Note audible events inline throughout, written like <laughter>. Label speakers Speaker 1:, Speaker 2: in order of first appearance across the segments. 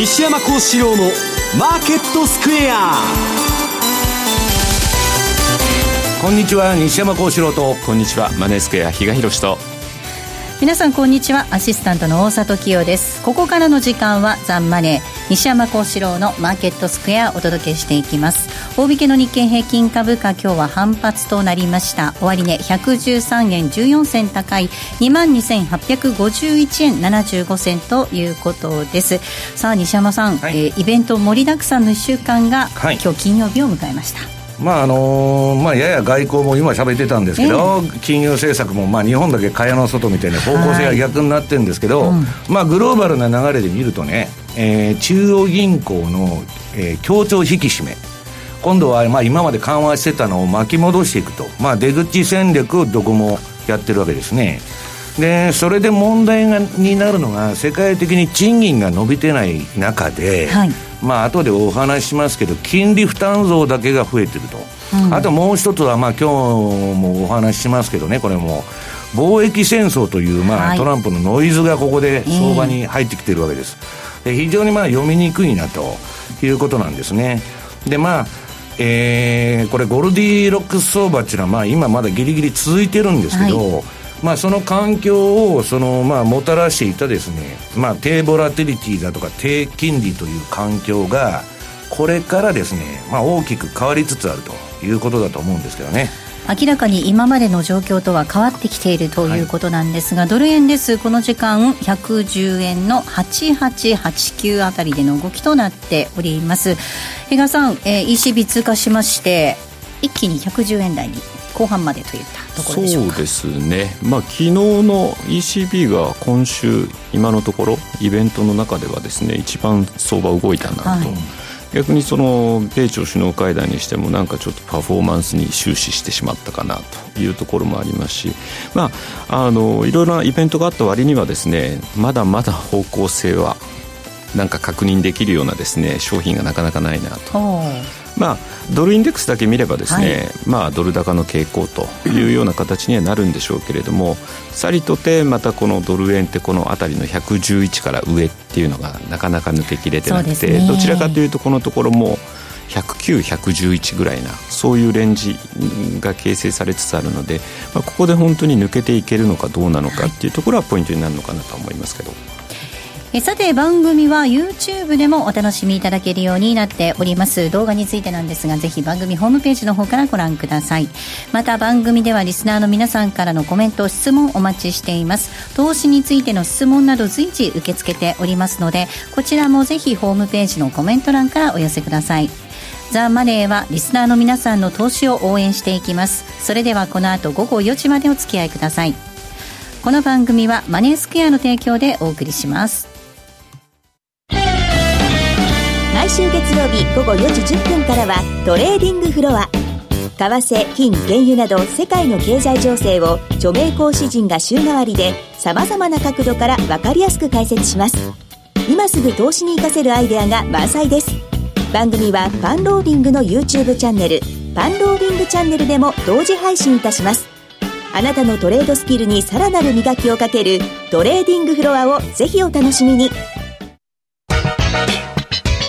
Speaker 1: 西山幸四郎のマーケットスクエア。
Speaker 2: こんにちは西山幸四郎と。
Speaker 3: こんにちはマネースクエア比嘉宏と
Speaker 4: 皆さんこんにちは。アシスタントの大里清です。ここからの時間はザンマネー西山幸四郎のマーケットスクエアお届けしていきます。大引けの日経平均株価今日は反発となりました。終値、ね、113円14銭高い22,851円75銭ということです。さあ西山さん、はい、えー、イベント盛りだくさんの1週間が、はい、今日金曜日を迎えました
Speaker 2: まああのー、まあ、やや外交も今喋ってたんですけど、えー、金融政策も、まあ、日本だけ蚊帳の外みたいな方向性が逆になってるんですけど、まあ、グローバルな流れで見るとね、えー、中央銀行の、えー、協調引き締め。今度は、まあ、今まで緩和してたのを巻き戻していくと、まあ、出口戦略をどこもやってるわけですね。でそれで問題がになるのが世界的に賃金が伸びてない中で、はい、まあ後でお話ししますけど金利負担増だけが増えてると、うん、あともう一つはまあ今日もお話ししますけどねこれも。貿易戦争という、まあ、はい、トランプのノイズがここで相場に入ってきてるわけです、で非常にまあ読みにくいなということなんですね。でまあえー、これゴルディロックス相場っていうのはまあ今まだギリギリ続いてるんですけど、はいまあ、その環境をその、まあ、もたらしていたですね、まあ、低ボラティリティだとか低金利という環境がこれからですね、まあ、大きく変わりつつあるということだと思うんですけどね。
Speaker 4: 明らかに今までの状況とは変わってきているということなんですが、はい、ドル円ですこの時間110円の8889あたりでの動きとなっております比嘉さん、えー、ECB 通過しまして一気に110円台に後半までといったところでしょう
Speaker 3: そうですね、まあ、昨日の ECB が今週今のところイベントの中ではですね一番相場動いたなと、はい、逆にその米朝首脳会談にしてもなんかちょっとパフォーマンスに終始してしまったかなというところもありますし、まあ、あのいろいろなイベントがあった割にはですねまだまだ方向性はなんか確認できるようなですね商品がなかなかないなと。まあ、ドルインデックスだけ見ればですね、はい、まあ、ドル高の傾向というような形にはなるんでしょうけれどもさりとてまたこのドル円ってこの辺りの111から上っていうのがなかなか抜けきれてなくて、ね、どちらかというとこのところも109、111ぐらいなそういうレンジが形成されつつあるので、まあ、ここで本当に抜けていけるのかどうなのかっていうところはポイントになるのかなと思いますけど。
Speaker 4: えさて番組は YouTube でもお楽しみいただけるようになっております。動画についてなんですがぜひ番組ホームページの方からご覧ください。また番組ではリスナーの皆さんからのコメント質問お待ちしています。投資についての質問など随時受け付けておりますのでこちらもぜひホームページのコメント欄からお寄せください。ザ・マネーはリスナーの皆さんの投資を応援していきます。それではこの後午後4時までお付き合いください。この番組はマネースクエアの提供でお送りします。
Speaker 5: 週月曜日午後4時10分からはトレーディングフロア。為替、金、原油など世界の経済情勢を著名講師陣が週替わりで様々な角度から分かりやすく解説します。今すぐ投資に活かせるアイデアが満載です。番組はパンローリングの YouTube チャンネルパンローリングチャンネルでも同時配信いたします。あなたのトレードスキルにさらなる磨きをかけるトレーディングフロアをぜひお楽しみに。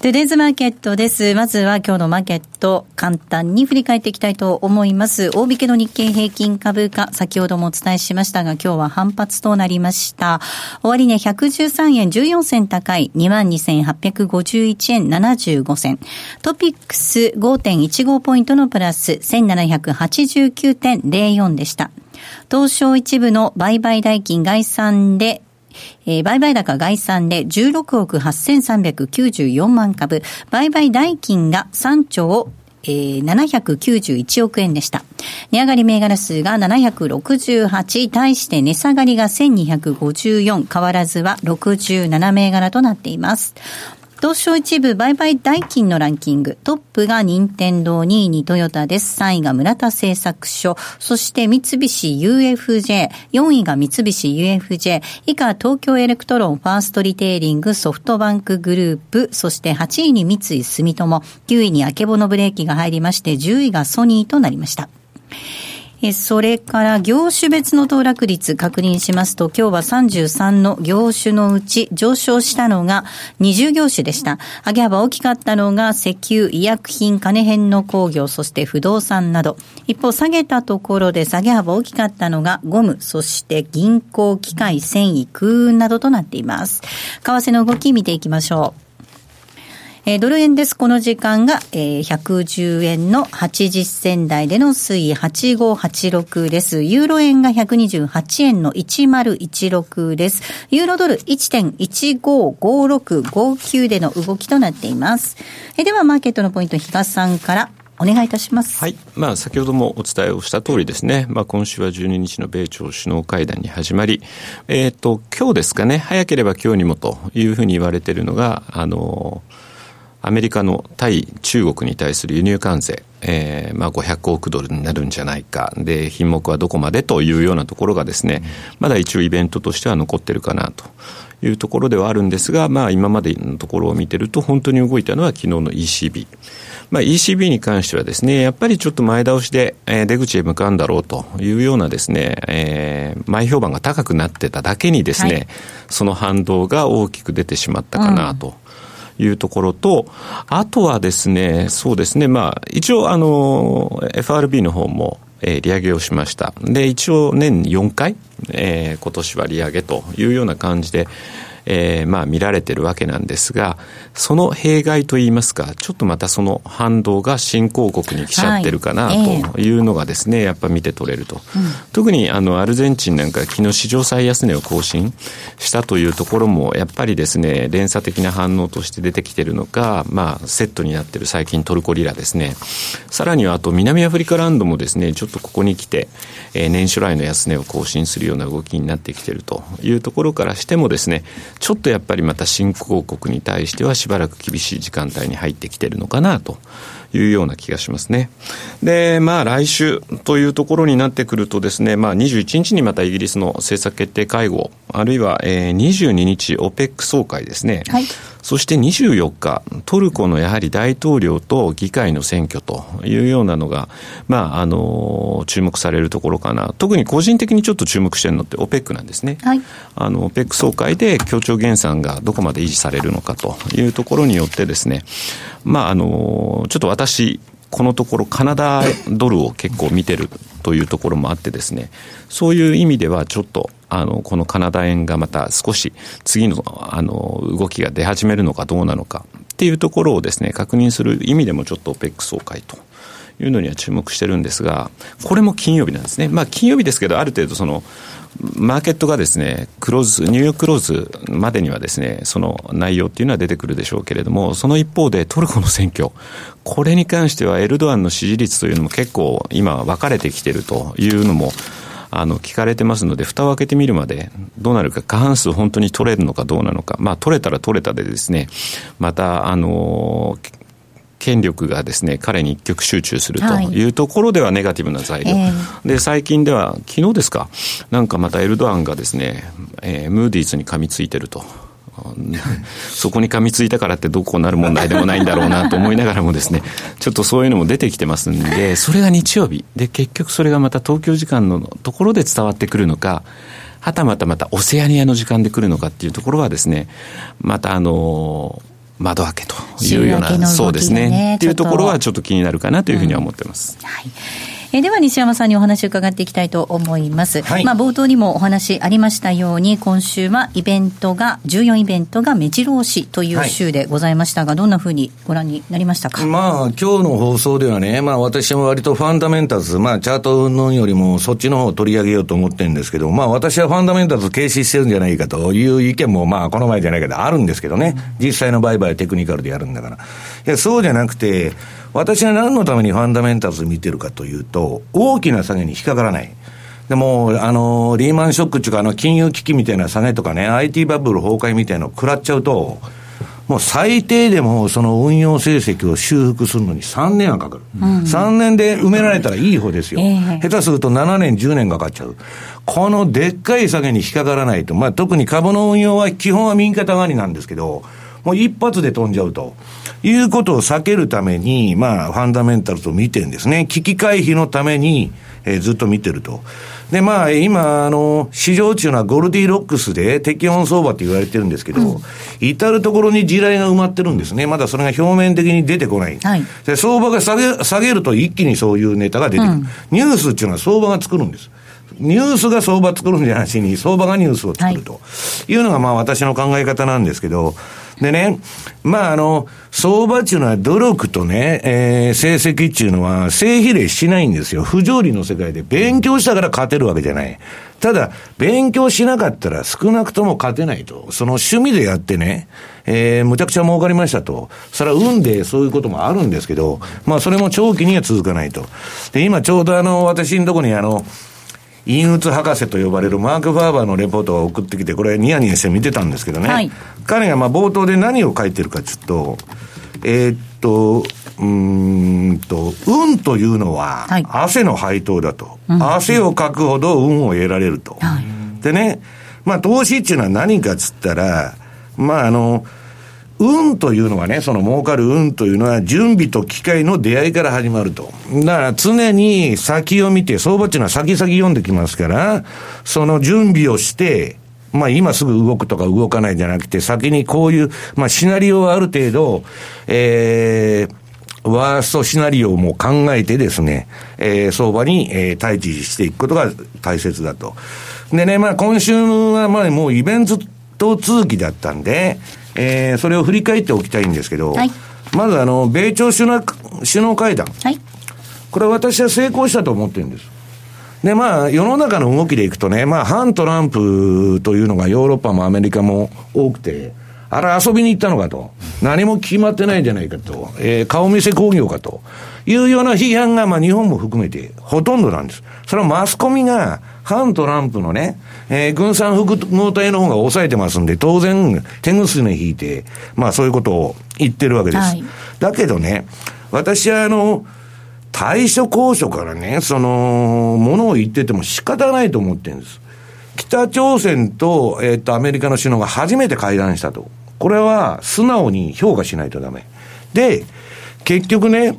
Speaker 4: トゥデイズマーケットです。まずは今日のマーケット、簡単に振り返っていきたいと思います。大引けの日経平均株価、先ほどもお伝えしましたが、今日は反発となりました。終値、ね、113円14銭高い、22,851円75銭。トピックス5.15ポイントのプラス、1789.04でした。東証一部の売買代金概算でえ、売買高概算で16億8394万株、売買代金が3兆えー、791億円でした。値上がり銘柄数が768、対して値下がりが1254、変わらずは67銘柄となっています。東証一部売買代金のランキング。トップが任天堂2位にトヨタです。3位が村田製作所。そして三菱 UFJ。4位が三菱 UFJ。以下東京エレクトロンファーストリテイリングソフトバンクグループ。そして8位に三井住友。9位にあけぼのブレーキが入りまして10位がソニーとなりました。それから業種別の騰落率確認しますと、今日は33の業種のうち上昇したのが20業種でした。上げ幅大きかったのが石油、医薬品、金編の工業、そして不動産など。一方、下げたところで下げ幅大きかったのがゴム、そして銀行、機械、繊維、空運などとなっています。為替の動き見ていきましょう。えー、ドル円です。この時間が、えー、110円の80銭台での推移8586です。ユーロ円が128円の1016です。ユーロドル1.155659での動きとなっています。えー、では、マーケットのポイント、東さんからお願いいたします。
Speaker 3: はい。まあ、先ほどもお伝えをした通りですね。まあ、今週は12日の米朝首脳会談に始まり、えっ、ー、と、今日ですかね、早ければ今日にもというふうに言われているのが、あの、アメリカの対中国に対する輸入関税、えー、まあ500億ドルになるんじゃないか。で、品目はどこまでというようなところがですね、まだ一応イベントとしては残ってるかなと。いうところではあるんですが、まあ今までのところを見てると本当に動いたのは昨日の ECB。まあ ECB に関してはですね、やっぱりちょっと前倒しで、え出口へ向かうんだろうというようなですね、えー、前評判が高くなってただけにですね、はい、その反動が大きく出てしまったかなと。うんいうところと、あとはですね、そうですね、まあ、一応、あの、FRB の方も、えー、利上げをしました。で、一応年4回、えー、今年は利上げというような感じで、えー、まあ見られてるわけなんですが、その弊害といいますか、ちょっとまたその反動が新興国に来ちゃってるかなというのがですね、やっぱ見て取れると。うん、特にあのアルゼンチンなんか昨日史上最安値を更新したというところも、やっぱりですね、連鎖的な反応として出てきてるのか、まあセットになってる最近トルコリラですね。さらにはあと南アフリカランドもですね、ちょっとここに来て、えー、年初来の安値を更新するような動きになってきてるというところからしてもですね、ちょっとやっぱりまた新興国に対してはしばらく厳しい時間帯に入ってきてるのかなというような気がしますね。で、まあ来週というところになってくるとですね、まあ21日にまたイギリスの政策決定会合、あるいは、22日 OPEC 総会ですね。はい。そして24日、トルコのやはり大統領と議会の選挙というようなのが、まあ、あの、注目されるところかな。特に個人的にちょっと注目してるのって OPEC なんですね。はい。あの、OPEC 総会で協調減産がどこまで維持されるのかというところによってですね、まあ、あの、ちょっと私、このところカナダドルを結構見てるというところもあってですね、そういう意味ではちょっと、あの、このカナダ円がまた少し次の、あの、動きが出始めるのかどうなのかっていうところをですね、確認する意味でもちょっと OPEC 総会と。いうのには注目してるんですが、これも金曜日なんですね。まあ金曜日ですけど、ある程度その、マーケットがですね、クローズ、ニューヨーククローズまでにはですね、その内容っていうのは出てくるでしょうけれども、その一方でトルコの選挙、これに関してはエルドアンの支持率というのも結構今分かれてきてるというのも、あの、聞かれてますので、蓋を開けてみるまで、どうなるか、過半数本当に取れるのかどうなのか、まあ、取れたら取れたでですね、また、あの権力がですね彼に一極集中するとい。うところではネガティブな材料、はい、で最近では昨日ですかなんかまたエルドアンがですね、えー、ムーディーズに噛みついてると。<laughs> そこに噛みついたからってどうこうなる問題でもないんだろうなと思いながらもですね、<laughs> ちょっとそういうのも出てきてますんで、<laughs> それが日曜日。で、結局それがまた東京時間のところで伝わってくるのか、はたまたまたオセアニアの時間で来るのかっていうところはですね、またあの窓開けというような、ね、そうですね。っていうところはちょっと気になるかなというふうには思ってます。うん、はい
Speaker 4: えでは西山さんにお話を伺っていきたいと思います。はい、まあ冒頭にもお話ありましたように、今週はイベントが、14イベントが目白押しという週でございましたが、はい、どんなふうにご覧になりましたか？
Speaker 2: まあ今日の放送ではね、まあ私も割とファンダメンタルズ、まあチャートのよりもそっちの方を取り上げようと思ってるんですけど、まあ私はファンダメンタルズ軽視してるんじゃないかという意見もまあこの前じゃないけどあるんですけどね、実際の売買テクニカルでやるんだから。いや、そうじゃなくて、私が何のためにファンダメンタルズ見てるかというと、大きな下げに引っかからない。でも、あの、リーマンショックっていうか、あの、金融危機みたいな下げとかね、IT バブル崩壊みたいなのを食らっちゃうと、もう最低でもその運用成績を修復するのに3年はかかる。うん、3年で埋められたらいい方ですよ。えー、下手すると7年、10年かかっちゃう。このでっかい下げに引っかからないと、まあ特に株の運用は基本は右肩上がりなんですけど、もう一発で飛んじゃうと。いうことを避けるために、まあ、ファンダメンタルズを見てるんですね。危機回避のために、えー、ずっと見てると。で、まあ、今、あの、市場中のゴルディロックスで適温相場って言われてるんですけど、うん、至るところに地雷が埋まってるんですね。まだそれが表面的に出てこない。はい、で、相場が下げ、下げると一気にそういうネタが出てくる。うん、ニュースっていうのは相場が作るんです。ニュースが相場作るんじゃなしに、相場がニュースを作るというのが、まあ私の考え方なんですけど、でね、まああの、相場っていうのは努力とね、えー、成績っていうのは正比例しないんですよ。不条理の世界で勉強したから勝てるわけじゃない。ただ、勉強しなかったら少なくとも勝てないと。その趣味でやってね、えー、むちゃくちゃ儲かりましたと。それは運でそういうこともあるんですけど、まあそれも長期には続かないと。で、今ちょうどあの、私のとこにあの、陰鬱博士と呼ばれるマーク・ファーバーのレポートを送ってきて、これニヤニヤして見てたんですけどね。はい、彼がまあ冒頭で何を書いてるかちょっと、えー、っと、うんと、運というのは、汗の配当だと、はい、汗をかくほど運を得られると。はい、でね、まあ投資っていうのは何かっつったら、まああの、運というのはね、その儲かる運というのは、準備と機会の出会いから始まると。だから常に先を見て、相場っていうのは先々読んできますから、その準備をして、まあ今すぐ動くとか動かないじゃなくて、先にこういう、まあシナリオはある程度、えー、ワーストシナリオも考えてですね、えー、相場に、えー、対峙していくことが大切だと。でね、まあ今週はまあもうイベント続きだったんで、えー、それを振り返っておきたいんですけど、はい、まずあの、米朝首脳首脳会談。はい、これは私は成功したと思ってるんです。で、まあ、世の中の動きでいくとね、まあ、反トランプというのがヨーロッパもアメリカも多くて、あれ遊びに行ったのかと。何も決まってないんじゃないかと。えー、顔見せ工業かと。いうような批判が、まあ、日本も含めてほとんどなんです。それはマスコミが、反トランプのね、えー、軍産複合体の方が抑えてますんで、当然、手ぐすね引いて、まあそういうことを言ってるわけです。はい、だけどね、私はあの、対処交渉からね、その、ものを言ってても仕方ないと思ってるんです。北朝鮮と、えっ、と、アメリカの首脳が初めて会談したと。これは素直に評価しないとダメ。で、結局ね、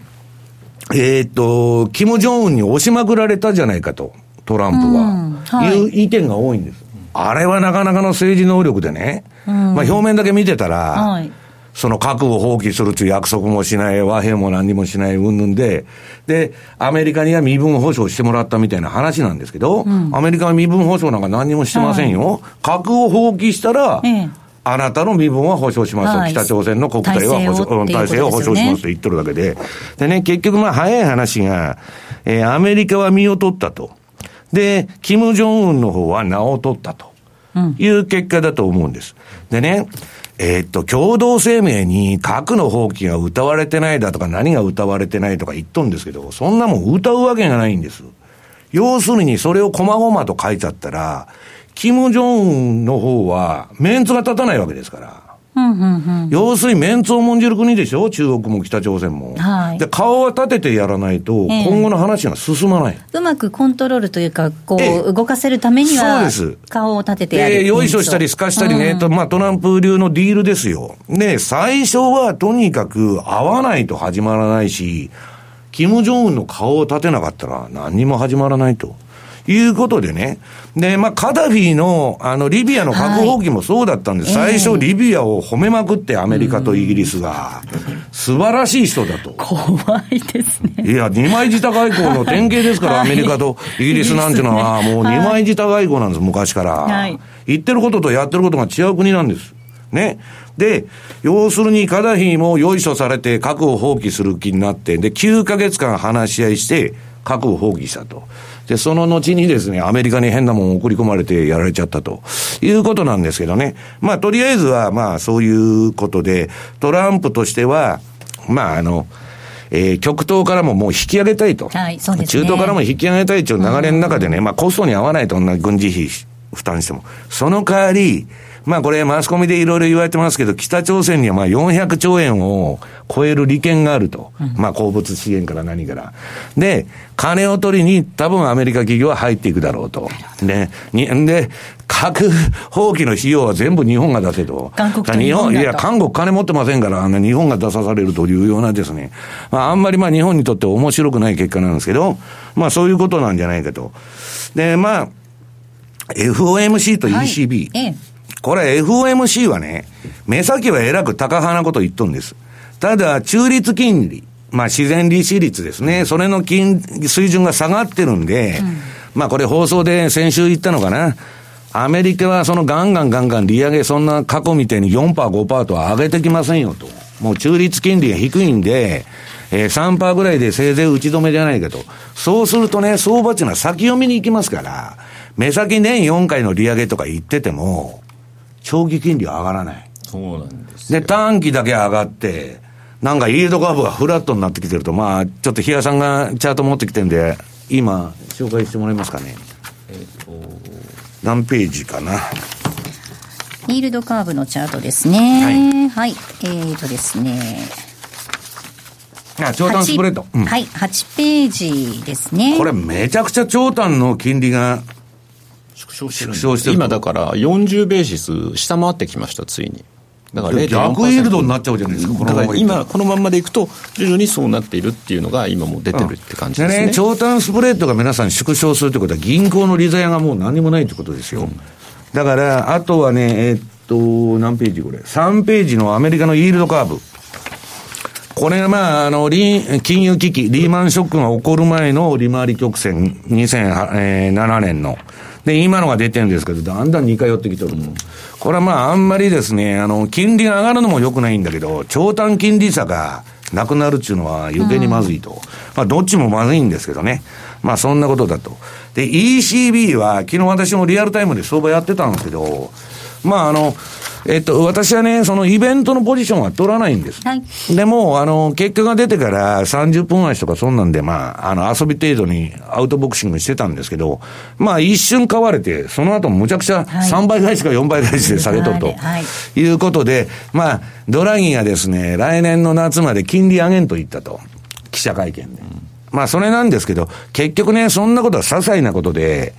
Speaker 2: えっ、と、キム・ジョンウンに押しまくられたじゃないかと。トランプは、はい、いう意見が多いんです。あれはなかなかの政治能力でね、まあ表面だけ見てたら、はい、その核を放棄するという約束もしない、和平も何にもしない、うんぬんで、で、アメリカには身分保証してもらったみたいな話なんですけど、うん、アメリカは身分保証なんか何にもしてませんよ。はい、核を放棄したら、ええ。あなたの身分は保証しますと、はい、北朝鮮の国体は保証、体制を保証しますと言ってるだけで。でね、結局まあ早い話が、えー、アメリカは身を取ったと。で、キム・ジョンウンの方は名を取ったという結果だと思うんです。でね、えー、っと、共同声明に核の放棄が歌われてないだとか何が歌われてないとか言っとんですけど、そんなもん歌うわけがないんです。要するにそれを細々と書いちゃったら、キム・ジョンウンの方はメンツが立たないわけですから。要するにメンツを重んじる国でしょ？中国も北朝鮮も。はい、で、顔は立ててやらないと、今後の話が進まない、
Speaker 4: えー、うまくコントロールというか、こう、動かせるためには、そうです。顔を立ててやる。え
Speaker 2: ー、よいしょしたり、すかしたりね、うん、まあ、トランプ流のディールですよ。で、最初はとにかく会わないと始まらないし、キム・ジョンウンの顔を立てなかったら何にも始まらないと。いうことでね。で、まあ、カダフィの、あの、リビアの核放棄もそうだったんです。はい、最初、リビアを褒めまくって、アメリカとイギリスが。素晴らしい人だと。
Speaker 4: 怖いですね。
Speaker 2: いや、二枚舌外交の典型ですから、アメリカとイギリスなんていうのは、もう二枚舌外交なんです、昔から。はい、言ってることとやってることが違う国なんです。ね。で、要するにカダフィもよいしょされて核を放棄する気になって、で、9ヶ月間話し合いして、核を放棄したと。で、その後にですね、アメリカに変なもん送り込まれてやられちゃったということなんですけどね。まあ、とりあえずは、まあ、そういうことで、トランプとしては、まあ、あの、えー、極東からももう引き上げたいと。
Speaker 4: はいそうですね
Speaker 2: 中東からも引き上げたいという流れの中でね、まあコストに合わないと、女軍事費負担しても。その代わり、まあこれマスコミでいろいろ言われてますけど、北朝鮮にはまあ400兆円を超える利権があると。まあ鉱物資源から何から。で、金を取りに多分アメリカ企業は入っていくだろうと。で、にで、核放棄の費用は全部日本が出せと。
Speaker 4: 韓国と
Speaker 2: 日本、いや、韓国金持ってませんから、あの日本が出さされるというようなですね。まああんまりまあ日本にとって面白くない結果なんですけど、まあそういうことなんじゃないかと。で、まあ、FOMC と ECB。
Speaker 4: ええ
Speaker 2: これ FOMC はね、目先はえらく高派なこと言っとんです。ただ、中立金利、まあ自然利子率ですね、それの金、水準が下がってるんで、まあこれ放送で先週言ったのかな。アメリカはそのガンガンガンガン利上げそんな過去みたいに4%、5%とは上げてきませんよと。もう中立金利が低いんで、えー、3%ぐらいでせいぜい打ち止めじゃないかと。そうするとね、相場っていうのは先読みに行きますから、目先年4回の利上げとか言ってても、長期金利は上がらない。
Speaker 3: そうなんです
Speaker 2: で、短期だけ上がって、なんかイールドカーブがフラットになってきてると、まあ、ちょっと日谷さんがチャート持ってきてるんで、今、紹介してもらえますかね。何ページかな。
Speaker 4: イールドカーブのチャートですね。はい。えーとですね。
Speaker 2: あ、長短スプレッド。うん
Speaker 4: はい、8ページですね。
Speaker 2: これめちゃくちゃ長短の金利が
Speaker 3: 縮小してるんです
Speaker 2: 縮小してる
Speaker 3: 今だから40ベーシス下回ってきましたついにだから0.4%
Speaker 2: 逆イールドになっちゃうじゃないですか、この
Speaker 3: だから
Speaker 2: まま
Speaker 3: 今このまんまでいくと徐々にそうなっているっていうのが今もう出てるって感じですね,、
Speaker 2: でね、長短スプレッドが皆さん縮小するということは、銀行の利ざやがもう何にもないということですよ。だから、あとはね、えーっと、何ページこれ ?3 ページのアメリカのイールドカーブ。これがまあ、あの、金融危機、リーマンショックが起こる前の利回り曲線、2007年の。で、今のが出てるんですけど、だんだん似通ってきてると。これはまあ、あんまりですね、あの、金利が上がるのも良くないんだけど、長短金利差がなくなるっていうのは余計にまずいと。まあ、どっちもまずいんですけどね。まあ、そんなことだと。で、ECB は、昨日私もリアルタイムで相場やってたんですけど、まあ、あの、えっと、私はね、そのイベントのポジションは取らないんです。
Speaker 4: はい
Speaker 2: でも、あの、結果が出てから30分足とかそんなんで、まあ、あの、遊び程度にアウトボクシングしてたんですけど、まあ、一瞬買われて、その後むちゃくちゃ
Speaker 4: はい
Speaker 2: 3倍返しか4倍返しで下げとると、
Speaker 4: はい
Speaker 2: い、うことで、まあ、ドラギがですね、来年の夏まで金利上げんと言ったと。記者会見で。まあ、それなんですけど、結局ね、そんなことは些細なことで、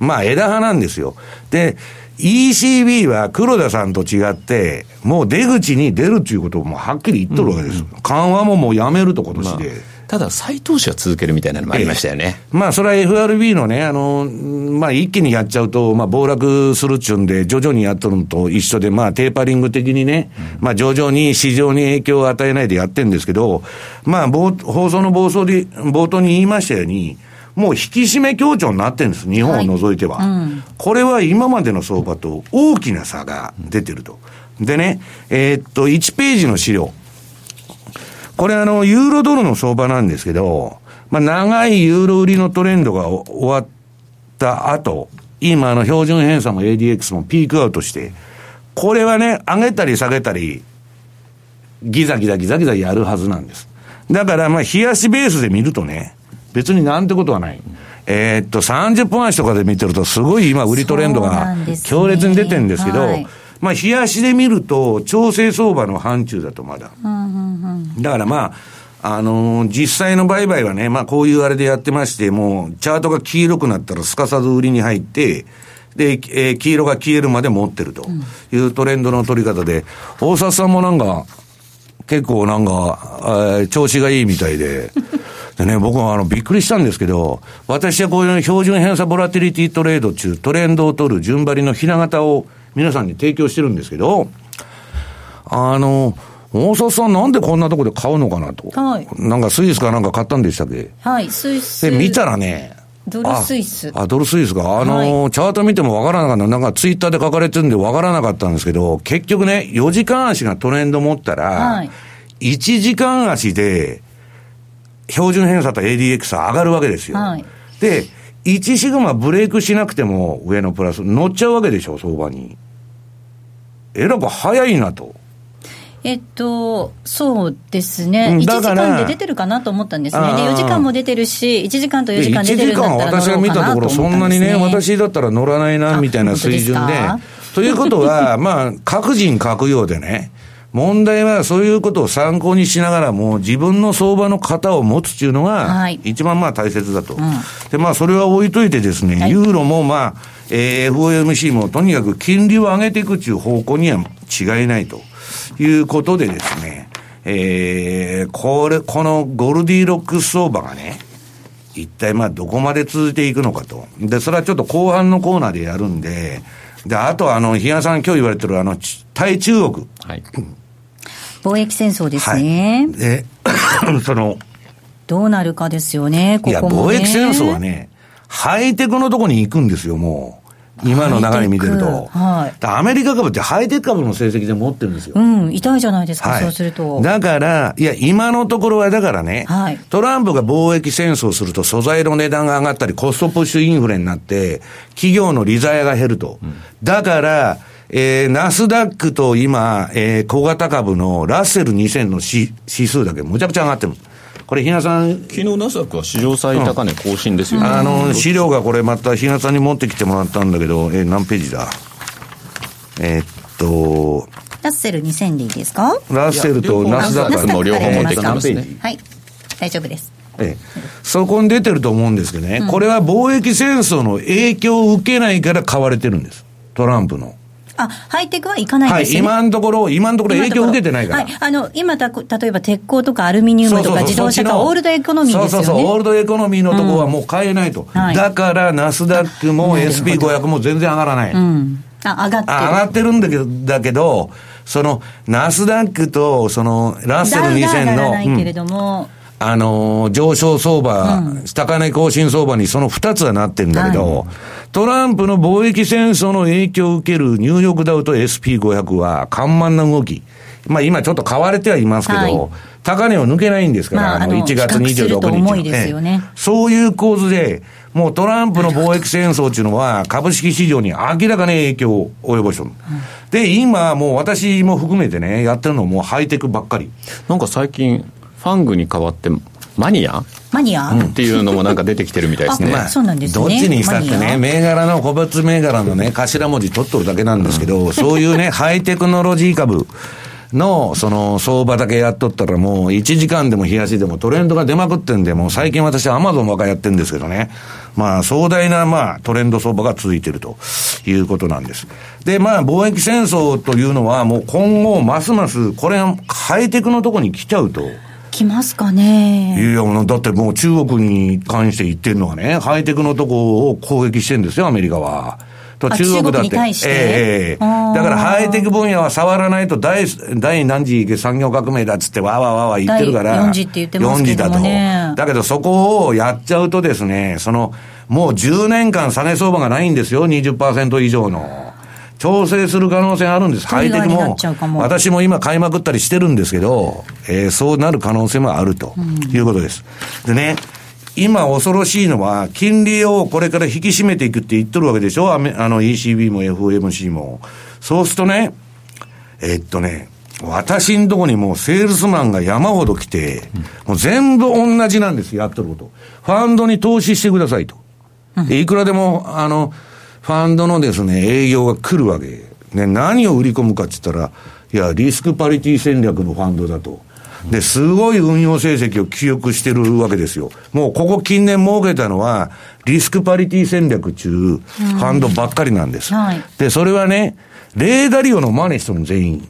Speaker 2: まあ、枝葉なんですよ。で、ECB は黒田さんと違って、もう出口に出るということをもうはっきり言っとるわけです。緩和ももうやめると今年で。
Speaker 3: ただ再投資は続けるみたいなのもありましたよね、
Speaker 2: まあ、それは FRB のね、あの、まあ、一気にやっちゃうと、まあ、暴落するっちゅうんで、徐々にやっとるのと一緒で、まあ、テーパリング的にね、まあ、徐々に市場に影響を与えないでやってるんですけど、まあ、冒放送の冒頭で、冒頭に言いましたように、もう引き締め強調になってるんです、日本を除いては。これは今までの相場と大きな差が出てると。でね、えーっと、1ページの資料。これあの、ユーロドルの相場なんですけど、まあ、長いユーロ売りのトレンドがお終わった後、今あの、標準偏差も ADX もピークアウトして、これはね、上げたり下げたり、ギザギザギザギザやるはずなんです。だから、まあ、冷やしベースで見るとね、別になんてことはない。えーっと、30分足とかで見てると、すごい今、売りトレンドが強烈に出てるんですけど、
Speaker 4: はい。
Speaker 2: まあ、冷やしで見ると、調整相場の範疇だとまだ。だからまあ、あのー実際の売買はね、まあこういうあれでやってまして、もう、チャートが黄色くなったらすかさず売りに入って、で、えー黄色が消えるまで持ってるというトレンドの取り方で、大札さんもなんか、結構なんか、えー調子がいいみたいで、でね、僕はあの、びっくりしたんですけど、私はこういう標準偏差ボラティリティトレード中、トレンドを取る順張りのひな形を皆さんに提供してるんですけど、あの、大札さんなんでこんなとこで買うのかなと。
Speaker 4: はい
Speaker 2: なんかスイスかなんか買ったんでしたっけ？
Speaker 4: はい、スイス。
Speaker 2: で、見たらね、
Speaker 4: ドルスイス
Speaker 2: あ、あドルスイスか。あのーチャート見てもわからなかった。なんかツイッターで書かれてるんでわからなかったんですけど、結局ね、4時間足がトレンド持ったら、
Speaker 4: はい
Speaker 2: 1時間足で、標準偏差と ADX は上がるわけですよ。
Speaker 4: はい
Speaker 2: で、1シグマブレイクしなくても上のプラス乗っちゃうわけでしょ、相場に。えらく早いなと。
Speaker 4: えっと、そうですね、1時間で出てるかなと思ったんですね、で4時間も出てるし、1時間と4時間
Speaker 2: 1
Speaker 4: 出てるんだったら
Speaker 2: 私が
Speaker 4: 乗ろうか
Speaker 2: 見たところ、そんなんにね。私だったら乗らないな、みたいな水準で。ということは、<laughs> まあ、各人各用でね、問題はそういうことを参考にしながらも、自分の相場の型を持つっていうのが
Speaker 4: はい、
Speaker 2: 一番まあ大切だと。で、まあ、それは置いといてですね、
Speaker 4: はい
Speaker 2: ユーロもまあ、えー FOMC もとにかく金利を上げていくっていう方向には違いないということでですね、えー、これ、このゴルディロックス相場がね、一体まあどこまで続いていくのかと。で、それはちょっと後半のコーナーでやるんで、で、あとあの、比嘉さん今日言われてるあの、ち対中国。
Speaker 3: はい。<laughs>
Speaker 4: 貿易戦争です
Speaker 2: はい。
Speaker 4: ね、
Speaker 2: で、<laughs> その、
Speaker 4: どうなるかですよね、こ
Speaker 2: いや、
Speaker 4: こも、ね。
Speaker 2: 貿易戦争はね、ハイテクのとこに行くんですよ、もう。今の流れ見てると。
Speaker 4: はい
Speaker 2: だアメリカ株ってハイテク株の成績で持ってるんですよ。
Speaker 4: うん、痛いじゃないですか、
Speaker 2: はい。
Speaker 4: そうすると。
Speaker 2: だから、いや、今のところはだからね、
Speaker 4: はい
Speaker 2: トランプが貿易戦争をすると素材の値段が上がったり、コストプッシュインフレになって、企業の利ざやが減ると。だから、えー、ナスダックと今、えー、小型株のラッセル2000の指指数だけむちゃくちゃ上がってる。これ、ひなさん、
Speaker 3: 昨日ナスダックは史上最高値更新ですよね。
Speaker 2: あの、資料がこれまたひなさんに持ってきてもらったんだけど、えー、何ページだ？えーっと、
Speaker 4: ラッセル2000でいいですか？
Speaker 2: ラッセルとナスダック
Speaker 3: の両方持ってきてますね。
Speaker 4: はい、大丈夫です。
Speaker 2: ええ、そこに出てると思うんですけどね、これは貿易戦争の影響を受けないから買われてるんです。トランプの。
Speaker 4: あ、ハイテクはいかないん
Speaker 2: はい、
Speaker 4: ですよね。
Speaker 2: 今のところ、今のところ影響を受けてないから。
Speaker 4: はい、あの、今た、例えば鉄鋼とかアルミニウムとか自動車か、オールドエコノミーですよね。
Speaker 2: そうそうそう、オールドエコノミーのところはもう買えないと。
Speaker 4: はい
Speaker 2: だから、ナスダックも SP500 も全然上がらない。
Speaker 4: うん。あ、上がってる。
Speaker 2: あ上がってるんだけど、だけど、その、ナスダックと、その、ラッセル
Speaker 4: ダウが上
Speaker 2: 2000
Speaker 4: がら
Speaker 2: の、
Speaker 4: ないけれ
Speaker 2: うん
Speaker 4: ども、
Speaker 2: あのー上昇相場、
Speaker 4: うん
Speaker 2: 高値更新相場にその二つはなってるんだけど、トランプの貿易戦争の影響を受けるニューヨークダウと SP500 は緩慢な動き。まあ今ちょっと買われてはいますけど、
Speaker 4: はい
Speaker 2: 高値を抜けないんですから、
Speaker 4: まああの
Speaker 2: 1月
Speaker 4: 比較すると
Speaker 2: 26日
Speaker 4: 重いですよね
Speaker 2: ええそういう構図で、もうトランプの貿易戦争っていうのは株式市場に明らかに影響を及ぼしてる。で、今もう私も含めてね、やってるのもうハイテクばっかり。
Speaker 3: なんか最近、ファングに代わって、マニア？
Speaker 4: マニア、
Speaker 3: っていうのもなんか出てきてるみたいですね。
Speaker 4: あそうなんですね
Speaker 2: どっちにしたってね、銘柄の個別銘柄のね、頭文字取っとるだけなんですけど、そういうね、<laughs> ハイテクノロジー株の、その、相場だけやっとったらもう、1時間でも冷やしでもトレンドが出まくってんで、もう最近私アマゾンばっかりやってるんですけどね。まあ、壮大な、まあ、トレンド相場が続いてるということなんです。で、まあ、貿易戦争というのは、もう今後、ますます、これはハイテクのとこに来ちゃうと。
Speaker 4: 来ますかね
Speaker 2: いや、だってもう中国に関して言ってるのはね、ハイテクのとこを攻撃してるんですよ、アメリカは。と
Speaker 4: あ
Speaker 2: 中国だって。ええだからハイテク分野は触らないと第、第何次産業革命だっつってわーわーわーわー言ってるから。
Speaker 4: 第四次って言ってます
Speaker 2: だと。だけどそこをやっちゃうとですね、その、もう10年間下げ相場がないんですよ、20%以上の。調整する可能性あるんです。ハイテクも私も今買いまくったりしてるんですけど、えーそうなる可能性もあるということです。でね、今恐ろしいのは、金利をこれから引き締めていくって言ってるわけでしょあの ECB も FOMC も。そうするとね、えっとね、私んとこにもうセールスマンが山ほど来て、もう全部同じなんですよ、やってること。ファンドに投資してくださいと。でいくらでも、あの、ファンドのですね、営業が来るわけ。ね、何を売り込むかって言ったら、いや、リスクパリティ戦略のファンドだと。で、すごい運用成績を記憶してるわけですよ。もうここ近年設けたのは、リスクパリティ戦略中、ファンドばっかりなんです。
Speaker 4: はい
Speaker 2: で、それはね、レーダリオの真似してるの全員。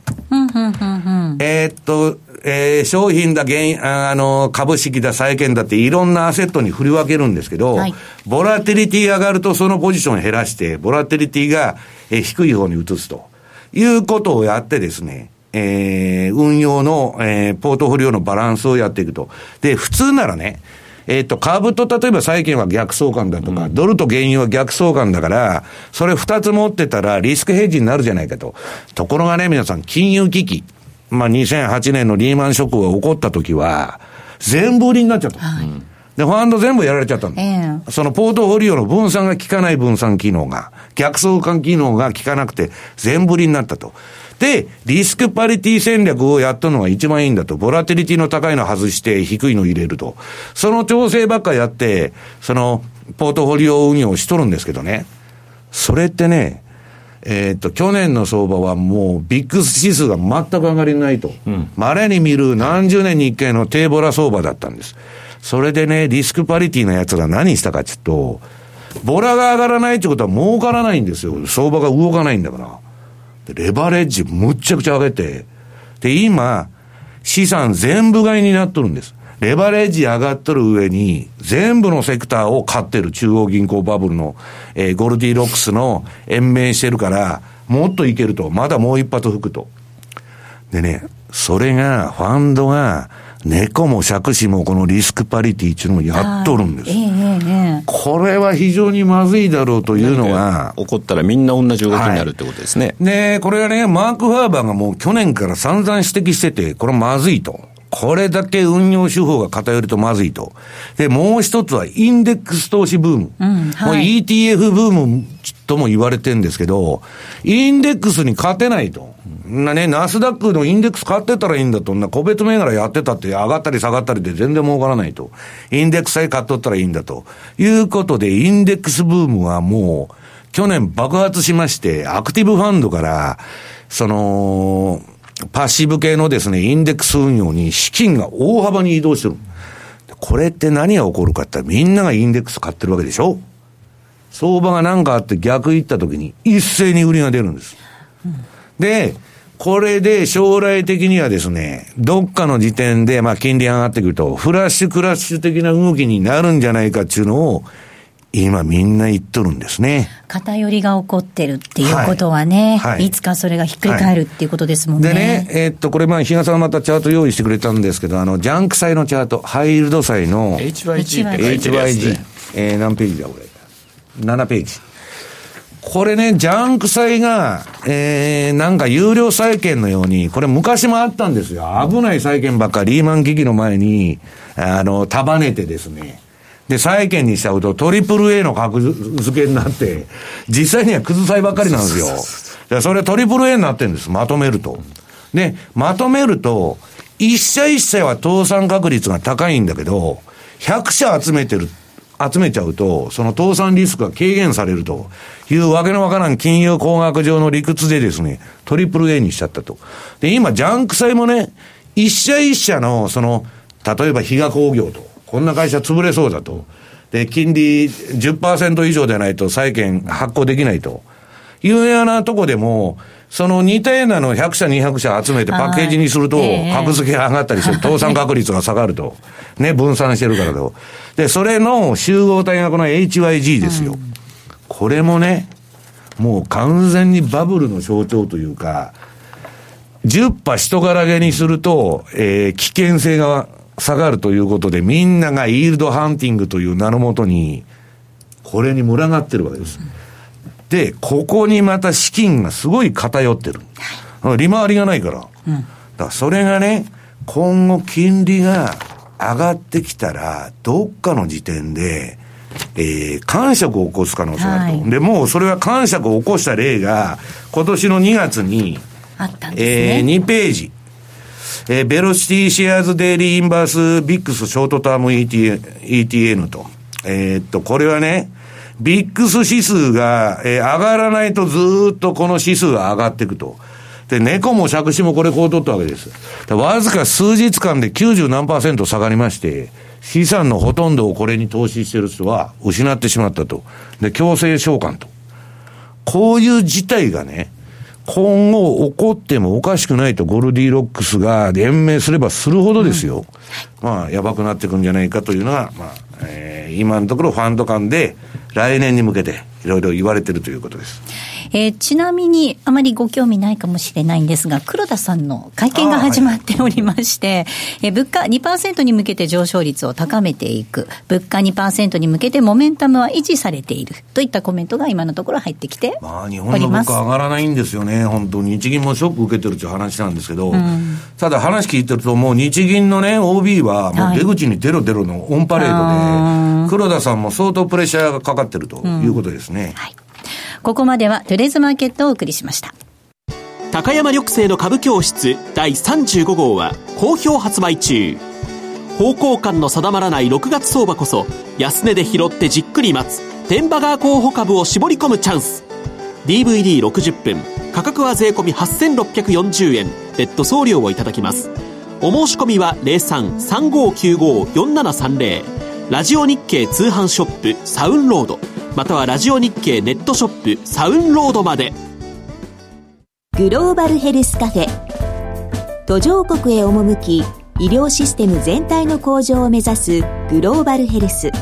Speaker 2: えーっと、えー商品だ、原因ああの、株式だ、債券だっていろんなアセットに振り分けるんですけど、
Speaker 4: はい
Speaker 2: ボラティリティ上がるとそのポジションを減らして、ボラティリティが、えー低い方に移すということをやってですね、えー運用の、えーポートフォリオのバランスをやっていくと。で、普通ならね、えっ、と、株と例えば債券は逆相関だとか、ドルと原油は逆相関だから、それ二つ持ってたらリスクヘッジになるじゃないかと。ところがね、皆さん、金融危機、まあ、2008年のリーマンショックが起こった時は、全部売りになっちゃった。で、ファンド全部やられちゃったの。
Speaker 4: え
Speaker 2: そのポートフォリオの分散が効かない分散機能が、逆相関機能が効かなくて、全振りになったと。で、リスクパリティ戦略をやったのが一番いいんだと。ボラティリティの高いの外して低いの入れると。その調整ばっかやって、その、ポートフォリオ運用をしとるんですけどね。それってね、えっ、と、去年の相場はもうビッグ指数が全く上がりないと。稀、うん、に見る何十年に一回の低ボラ相場だったんです。それでね、リスクパリティのやつが何したかっていうと、ボラが上がらないってことは儲からないんですよ。相場が動かないんだから。レバレッジむっちゃくちゃ上げて、で、今、資産全部買いになっとるんです。レバレッジ上がっとる上に、全部のセクターを買ってる中央銀行バブルの、えー、ゴルディロックスの延命してるから、もっといけると。まだもう一発吹くと。でね、それが、ファンドが、猫も借子もこのリスクパリティっていうのをやっとるんです。えー、これは非常にまずいだろうというのが。
Speaker 3: 起こったらみんな同じ動きになるってことですね。
Speaker 2: はい、で、これはね、マーク・ファーバーがもう去年から散々指摘してて、これまずいと。これだけ運用手法が偏るとまずいと。で、もう一つはインデックス投資ブーム。うんはい、もう ETF ブームとも言われてるんですけど、インデックスに勝てないと。なね、ナスダックのインデックス買ってたらいいんだと。な、個別銘柄やってたって上がったり下がったりで全然儲からないと。インデックスさえ買っとったらいいんだと。いうことで、インデックスブームはもう、去年爆発しまして、アクティブファンドから、その、パッシブ系のですね、インデックス運用に資金が大幅に移動してる。これって何が起こるかってみんながインデックス買ってるわけでしょ相場が何かあって逆行った時に一斉に売りが出るんです。で、これで将来的にはですね、どっかの時点で、まあ金利上がってくると、フラッシュクラッシュ的な動きになるんじゃないかっていうのを、今みんな言っとるんですね。
Speaker 4: 偏りが起こってるっていうことはね、はいはい、いつかそれがひっくり返るっていうことですもんね。
Speaker 2: でね、えー、っと、これまあ、比嘉さんまたチャート用意してくれたんですけど、あの、ジャンク債のチャート、ハイールド債の
Speaker 3: HYG。
Speaker 2: HYG。えー、何ページだこれ。7ページ。これね、ジャンク債が、えー、なんか有料債券のように、これ昔もあったんですよ。危ない債券ばっかリーマン危機の前に、あの、束ねてですね。で、債券にしちゃうとトリプル A の格付けになって、実際には崩債ばっかりなんですよ。でそれトリプル A になってるんです。まとめると。で、まとめると、一社一社は倒産確率が高いんだけど、100社集めてる集めちゃうと、その倒産リスクが軽減されるというわけのわからん金融工学上の理屈でですね、トリプル A にしちゃったと。で、今、ジャンク債もね、一社一社の、その、例えば比嘉工業と、こんな会社潰れそうだと。で、金利10%以上でないと債券発行できないと。いうようなとこでも、その似たようなのを100社、200社集めてパッケージにすると、格付けが上がったりして、<laughs> 倒産確率が下がると。ね、分散してるからと。で、それの集合体がこの HYG ですよ。これもね、もう完全にバブルの象徴というか、10波人柄げにすると、えー、危険性が下がるということで、みんながイールドハンティングという名のもとに、これに群がってるわけです。で、ここにまた資金がすごい偏ってる。利回りがないから。うん、だからそれがね、今後金利が上がってきたら、どっかの時点で、えー、感触を起こす可能性があると。はい、で、もうそれは感触を起こした例が、今年の2月に、
Speaker 4: あったんですね。えー、2
Speaker 2: ページ。えー、ベロシティシェアーズデイリーインバースビックスショートターム ETN, と。えー、っと、これはね、ビックス指数が、えー、上がらないとずっとこの指数が上がっていくと。で、猫も借子もこれこう取ったわけです。わずか数日間で90何パーセント下がりまして、資産のほとんどをこれに投資してる人は失ってしまったと。で、強制償還と。こういう事態がね、今後起こってもおかしくないとゴルディロックスが連名すればするほどですよ。うん、まあ、やばくなっていくんじゃないかというのが、まあ、えー、今のところファンド間で来年に向けていろいろ言われてるということです。
Speaker 4: えー、ちなみに、あまりご興味ないかもしれないんですが、黒田さんの会見が始まっておりまして、はい、え物価2%に向けて上昇率を高めていく、物価2%に向けてモメンタムは維持されている。といったコメントが今のところ入ってきて
Speaker 2: まあ、日本の物価上がらないんですよね、本当日銀もショック受けてるという話なんですけど、うん、ただ話聞いてると、もう日銀のね、OB は、もう出口に出ろ出ろのオンパレードで、はい、黒田さんも相当プレッシャーがかかってるということですね。うん。はい
Speaker 4: ここまではトレーズマーケットをお送りしました。
Speaker 6: 高山緑星の株教室第35号は好評発売中。方向感の定まらない6月相場こそ安値で拾ってじっくり待つ天馬川候補株を絞り込むチャンス。DVD60 分価格は税込8640円。別途送料をいただきます。お申し込みは0335954730ラジオ日経通販ショップサウンロード。またはラジオ日経ネットショップサウンロードまで。
Speaker 5: グローバルヘルスカフェ。途上国へ赴き医療システム全体の向上を目指すグローバルヘルス。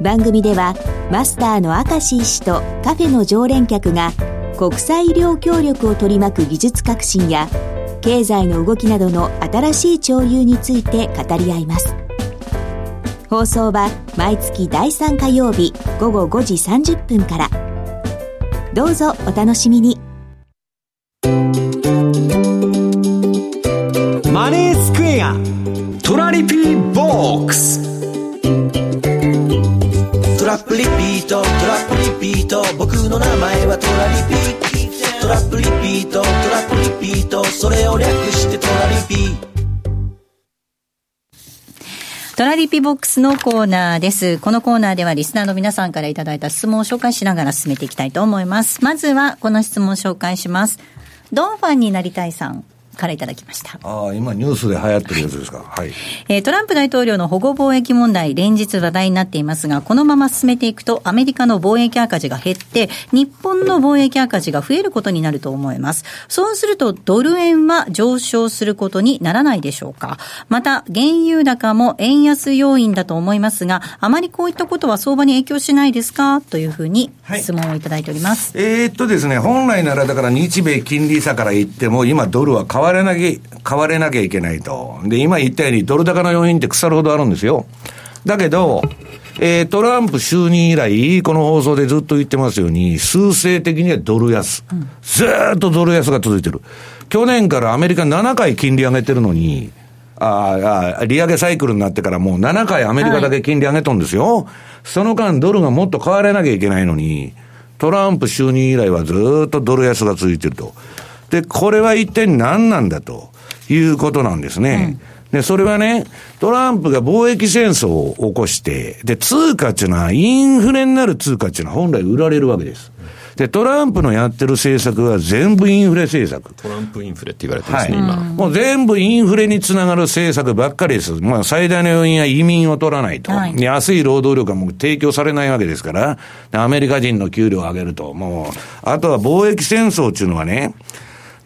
Speaker 5: 番組ではマスターの明石医師とカフェの常連客が国際医療協力を取り巻く技術革新や経済の動きなどの新しい潮流について語り合います。放送は毎月第3火曜日午後5時30分から。どうぞお楽しみに。
Speaker 1: トラリピボックス
Speaker 7: の
Speaker 4: コーナーです。このコーナーではリスナーの皆さんからいただいた質問を紹介しながら進めていきたいと思います。まずはこの質問を紹介します。ドンファンになりたいさんからいただきました。
Speaker 2: ああ、今ニュースで流行ってるやつですか？はい。
Speaker 4: えートランプ大統領の保護貿易問題、連日話題になっていますが、このまま進めていくと、アメリカの貿易赤字が減って、日本の貿易赤字が増えることになると思います。そうすると、ドル円は上昇することにならないでしょうか？また、原油高も円安要因だと思いますが、あまりこういったことは相場に影響しないですか？というふうに質問をいただいております。
Speaker 2: えーっとですね、本来ならだから日米金利差から言っても、今ドルは変われなきゃ、変われなきゃいけないと。で、今言ったようにドル高の要因って腐るほどあるんですよ。だけど、えートランプ就任以来、この放送でずっと言ってますように、数勢的にはドル安。ずっとドル安が続いてる。去年からアメリカ7回金利上げてるのに、ああ、利上げサイクルになってからもう7回アメリカだけ金利上げとんですよ。その間ドルがもっと変われなきゃいけないのに、トランプ就任以来はずっとドル安が続いてると。で、これは一体何なんだということなんですね。で、それはね、トランプが貿易戦争を起こして、で、通貨っていうのは、インフレになる通貨っていうのは本来売られるわけです。で、トランプのやってる政策は全部インフレ政策。
Speaker 3: トランプインフレって言われてますね、今。
Speaker 2: もう全部インフレにつながる政策ばっかりです。まあ最大の要因は移民を取らないと。
Speaker 4: はい
Speaker 2: で安い労働力がもう提供されないわけですから、でアメリカ人の給料を上げると。もう、あとは貿易戦争っていうのはね、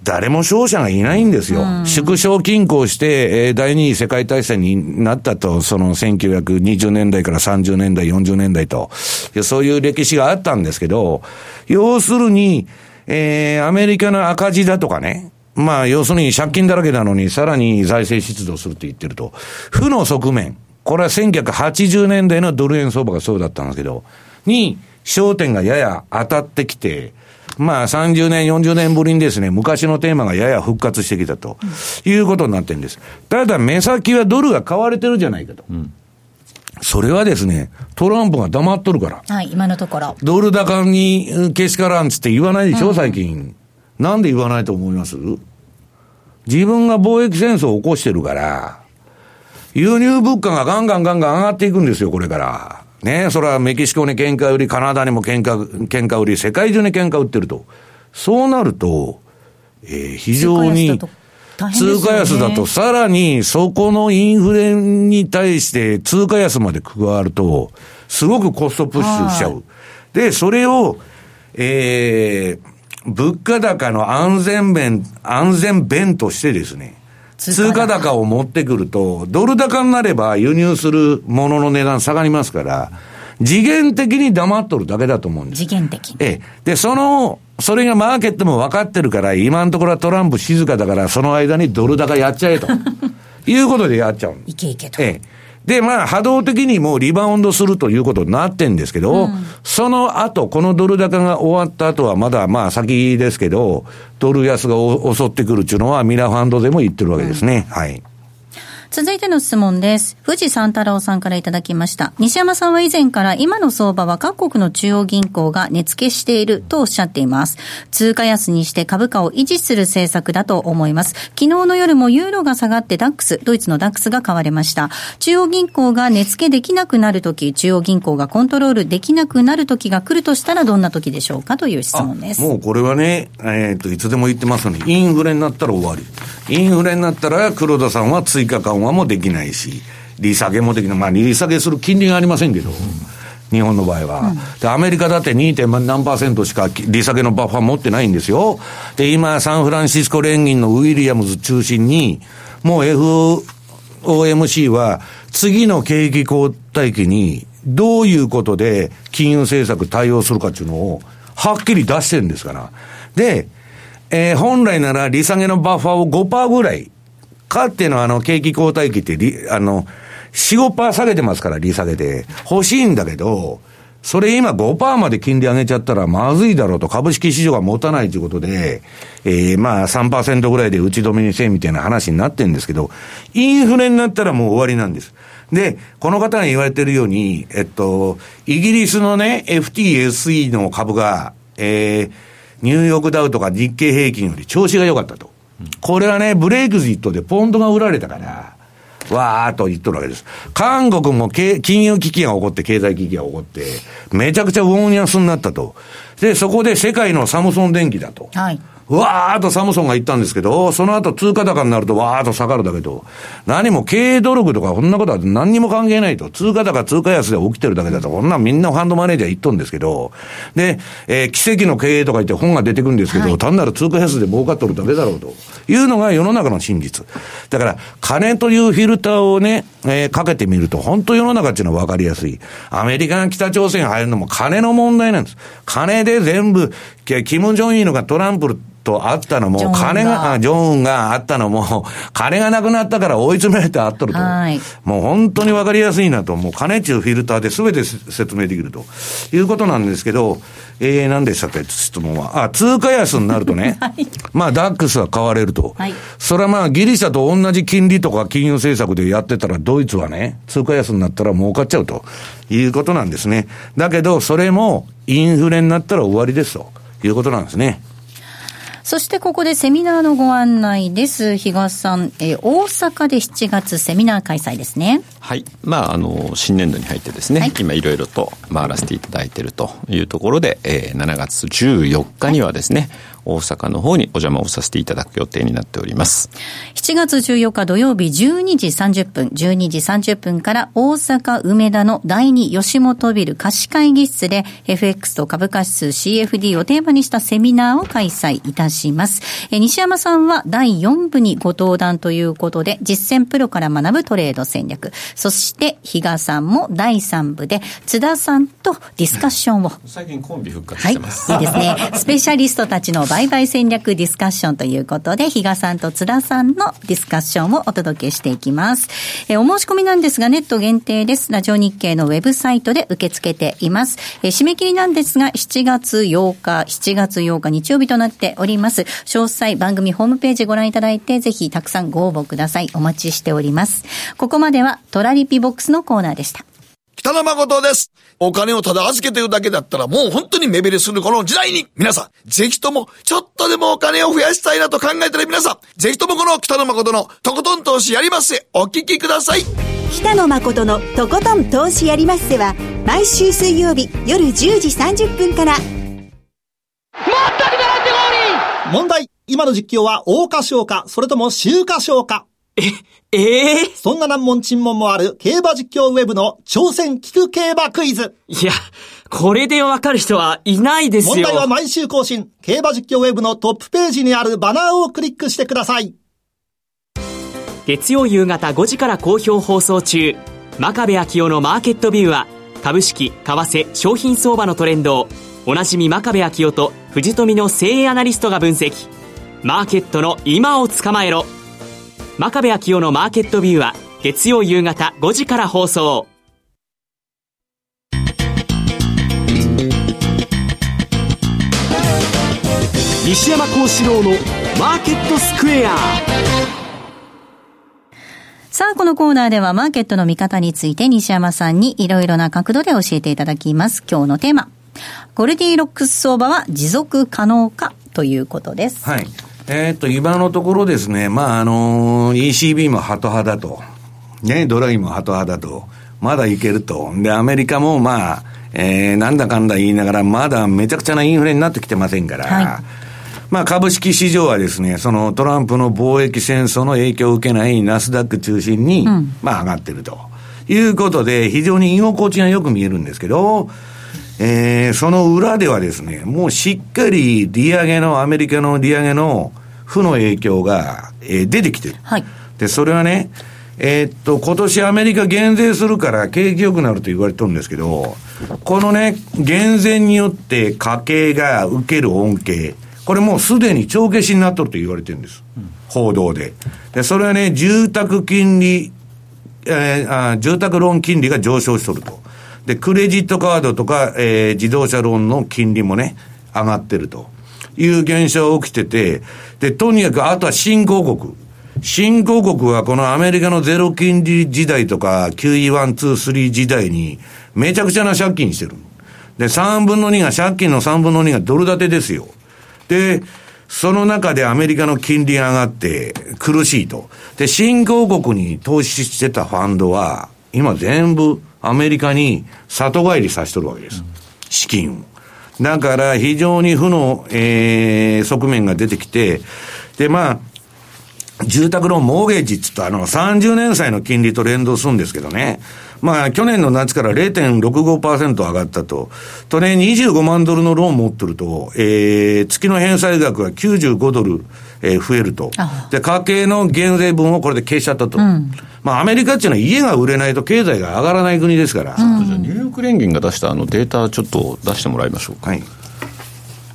Speaker 2: 誰も勝者がいないんですよ。縮小均衡して、えー第二次世界大戦になったと、その1920年代から30年代、40年代と、でそういう歴史があったんですけど、要するに、えーアメリカの赤字だとかね、まあ、要するに借金だらけなのに、さらに財政出動するって言ってると、負の側面、これは1980年代のドル円相場がそうだったんですけど、に、焦点がやや当たってきて、まあ30年、40年ぶりにですね、昔のテーマがやや復活してきたということになってるんです。ただ、目先はドルが買われてるじゃないかと。それはですね、トランプが黙っとるから。
Speaker 4: はい、今のところ。
Speaker 2: ドル高にうんけしからんつって言わないでしょ、最近。なんで言わないと思います？自分が貿易戦争を起こしてるから、輸入物価がガンガンガンガン上がっていくんですよ、これから。ねそれはメキシコに喧嘩売り、カナダにも喧嘩、喧嘩売り、世界中に喧嘩売ってると。そうなると、えー非常に、通貨安だと、さらに、そこのインフレに対して通貨安まで加わると、すごくコストプッシュしちゃう。で、それを、えー、物価高の安全弁、安全弁としてですね、通貨高を持ってくると、ドル高になれば輸入するものの値段下がりますから、次元的に黙っとるだけだと思うんです。
Speaker 4: 次元的に。
Speaker 2: ええ。で、その、それがマーケットも分かってるから、今のところはトランプ静かだから、その間にドル高やっちゃえと。<laughs> いうことでやっちゃう。
Speaker 4: いけいけと。
Speaker 2: ええ。で、まあ、波動的にもリバウンドするということになってんですけど、その後、このドル高が終わった後はまだまあ先ですけど、ドル安がお襲ってくるっていうのはミラーファンドでも言ってるわけですね。はい。
Speaker 4: 続いての質問です。富士三太郎さんからいただきました。西山さんは以前から今の相場は各国の中央銀行が値付けしているとおっしゃっています。通貨安にして株価を維持する政策だと思います。昨日の夜もユーロが下がってダックス、ドイツのダックスが買われました。中央銀行が値付けできなくなるとき、中央銀行がコントロールできなくなるときが来るとしたらどんなときでしょうかという質問です。
Speaker 2: もうこれはね、えっ、と、いつでも言ってますのに、インフレになったら終わり。インフレになったら黒田さんは追加緩和もできないし、利下げもできない。まあ、利下げする金利がありませんけど。日本の場合は、で、アメリカだって 2. 何パーセントしか利下げのバッファー持ってないんですよ。で、今、サンフランシスコ連銀のウィリアムズ中心に、もう FOMC は、次の景気後退期に、どういうことで金融政策対応するかっていうのを、はっきり出してるんですから。で、えー本来なら利下げのバッファーを5%ぐらい、かっていうのはあの、景気後退期って、あの、4、5%下げてますから、利下げで。欲しいんだけど、それ今5%まで金利上げちゃったらまずいだろうと、株式市場が持たないということで、えー、まあ3%ぐらいで打ち止めにせんみたいな話になってるんですけど、インフレになったらもう終わりなんです。で、この方が言われてるように、えっと、イギリスのね、FTSE の株が、えー、ニューヨークダウとか日経平均より調子が良かったと。これはね、ブレイクジットでポンドが売られたから、わーっと言っとるわけです。韓国も金融危機が起こって、経済危機が起こって、めちゃくちゃウォン安になったと。で、そこで世界のサムソン電機だと。
Speaker 4: はい。
Speaker 2: わーっとサムソンが言ったんですけど、その後通貨高になるとわーっと下がるだけど、何も経営努力とかこんなことは何にも関係ないと。通貨高、通貨安で起きてるだけだと、こんなんみんなファンドマネージャー言っとんですけど、で、えー奇跡の経営とか言って本が出てくるんですけど、単なる通貨安で儲かっとるだけだろうというのが世の中の真実。だから、金というフィルターをね、えーかけてみると、本当世の中っていうのは分かりやすい。アメリカが北朝鮮入るのも金の問題なんです。金で全部、キキム・ジョンイルがトランプと会ったのも、金が、あジョンがあったのも、金がなくなったから追い詰められてあっとると。
Speaker 4: はい
Speaker 2: もう本当にわかりやすいなと、もう金っていうフィルターで全て説明できるということなんですけど、えー、何でしたっけ、質問は。あ、通貨安になるとね、<laughs> まあ、ダックスは買われると。
Speaker 4: はい
Speaker 2: それはまあ、ギリシャと同じ金利とか金融政策でやってたら、ドイツはね、通貨安になったら儲かっちゃうということなんですね。だけど、それもインフレになったら終わりですということなんですね。
Speaker 4: そしてここでセミナーのご案内です。東さん、えー大阪で7月セミナー開催ですね。
Speaker 3: はい。まあ、あの、新年度に入ってですね、
Speaker 4: はい
Speaker 3: 今いろいろと回らせていただいているというところで、えー7月14日にはですね、大阪の方にお邪魔をさせていただく予定になっております。
Speaker 4: 7月14日土曜日12時30分、12時30分から大阪梅田の第二吉本ビル貸し会議室で FX と株価指数 CFD をテーマにしたセミナーを開催いたします。え西山さんは第4部にご登壇ということで、実践プロから学ぶトレード戦略。そして、比嘉さんも第3部で、津田さんとディスカッションを
Speaker 3: 最近コンビ復活
Speaker 4: はい。いい
Speaker 3: してます。
Speaker 4: ですね。スペシャリストたちの売買戦略ディスカッションということで、比嘉さんと津田さんのディスカッションをお届けしていきます。えーお申し込みなんですが、ネット限定です。ラジオ日経のウェブサイトで受け付けています。えー締め切りなんですが、7月8日、7月8日日曜日となっております。詳細番組ホームページご覧いただいて、ぜひたくさんご応募ください。お待ちしております。ここまではトラリピボックスのコーナーでした。
Speaker 8: 北野誠です。お金をただ預けてるだけだったらもう本当に目減りするこの時代に皆さん、ぜひともちょっとでもお金を増やしたいなと考えてる皆さん、ぜひともこの北野誠のとことん投資やりますせお聞きください。
Speaker 5: 北野誠のとことん投資やりまっせは毎週水曜日夜10時30分から
Speaker 9: 問題。今の実況は大花賞か、それとも秋華賞か。
Speaker 10: ええ
Speaker 9: そんな難問沈問もある競馬実況ウェブの挑戦聞く競馬クイズ。
Speaker 10: いや、これでわかる人はいないですよ。
Speaker 9: 問題は毎週更新。競馬実況ウェブのトップページにあるバナーをクリックしてください。
Speaker 6: 月曜夕方5時から好評放送中真壁昭夫のマーケットビューは株式為替商品相場のトレンドをおなじみ真壁昭夫と藤富の精鋭アナリストが分析マーケットの今を捕まえろ真壁昭夫のマーケットビューは月曜夕方5時から放送
Speaker 1: 西山幸四郎のマーケットスクエア
Speaker 4: さあ、このコーナーではマーケットの見方について西山さんにいろいろな角度で教えていただきます。今日のテーマ。ゴルディロックス相場は持続可能かということです。
Speaker 2: はい。えーっと、今のところですね、まあ、あのー ECB もハト派だと。ね、ドラギもハト派だと。まだいけると。で、アメリカもまあ、えー、なんだかんだ言いながら、まだめちゃくちゃなインフレになってきてませんから、
Speaker 4: はい
Speaker 2: まあ株式市場はですね、そのトランプの貿易戦争の影響を受けないナスダック中心に、まあ上がってると。いうことで、非常に居心地がよく見えるんですけど、えー、その裏ではですね、もうしっかり利上げの、アメリカの利上げの負の影響が、えー出てきてる。
Speaker 4: はい。
Speaker 2: で、それはね、えーっと、今年アメリカ減税するから景気良くなると言われてるんですけど、このね、減税によって家計が受ける恩恵、これもうすでに帳消しになっとると言われてるんです。報道で。で、それはね、住宅金利、えーあ住宅ローン金利が上昇しとると。で、クレジットカードとか、えー自動車ローンの金利もね、上がってるという現象が起きてて、で、とにかく、あとは新興国。新興国はこのアメリカのゼロ金利時代とか QE1、2、3時代にめちゃくちゃな借金してる。で、3分の2が、借金の3分の2がドル建てですよ。で、その中でアメリカの金利が上がって苦しいと。で、新興国に投資してたファンドは、今全部アメリカに里帰りさせとるわけです。資金を。だから非常に負の、えー、側面が出てきて、で、まあ、住宅ローン、モーゲージって言うと、あの、30年債の金利と連動するんですけどね。まあ、去年の夏から0.65%上がったと。とね、25万ドルのローン持ってると、えー、月の返済額が95ドル、えー増えると。で、家計の減税分をこれで消しちゃったと。まあ、アメリカっていうのは家が売れないと経済が上がらない国ですから。
Speaker 3: じゃあニューヨーク連銀が出したあのデータちょっと出してもらいましょうか、
Speaker 2: はい。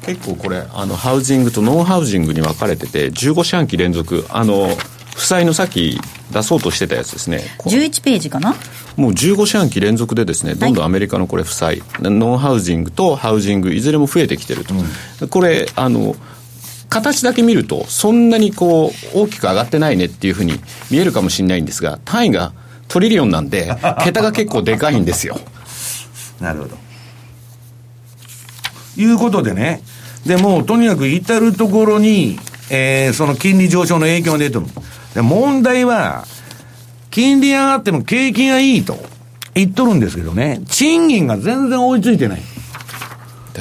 Speaker 3: 結構これあのハウジングとノンハウジングに分かれてて15四半期連続あの負債のさっき出そうとしてたやつですね。こ
Speaker 4: 11ページかな？
Speaker 3: もう15四半期連続でですねどんどんアメリカのこれ負債、ノンハウジングとハウジングいずれも増えてきてると、これあの形だけ見るとそんなにこう大きく上がってないねっていうふうに見えるかもしれないんですが単位がトリリオンなんで <laughs> 桁が結構でかいんですよ。
Speaker 2: なるほど。いうことでね。で、もうとにかく至るところに、えー、その金利上昇の影響が出てる。で、問題は、金利上がっても景気がいいと言っとるんですけどね、賃金が全然追いついてない。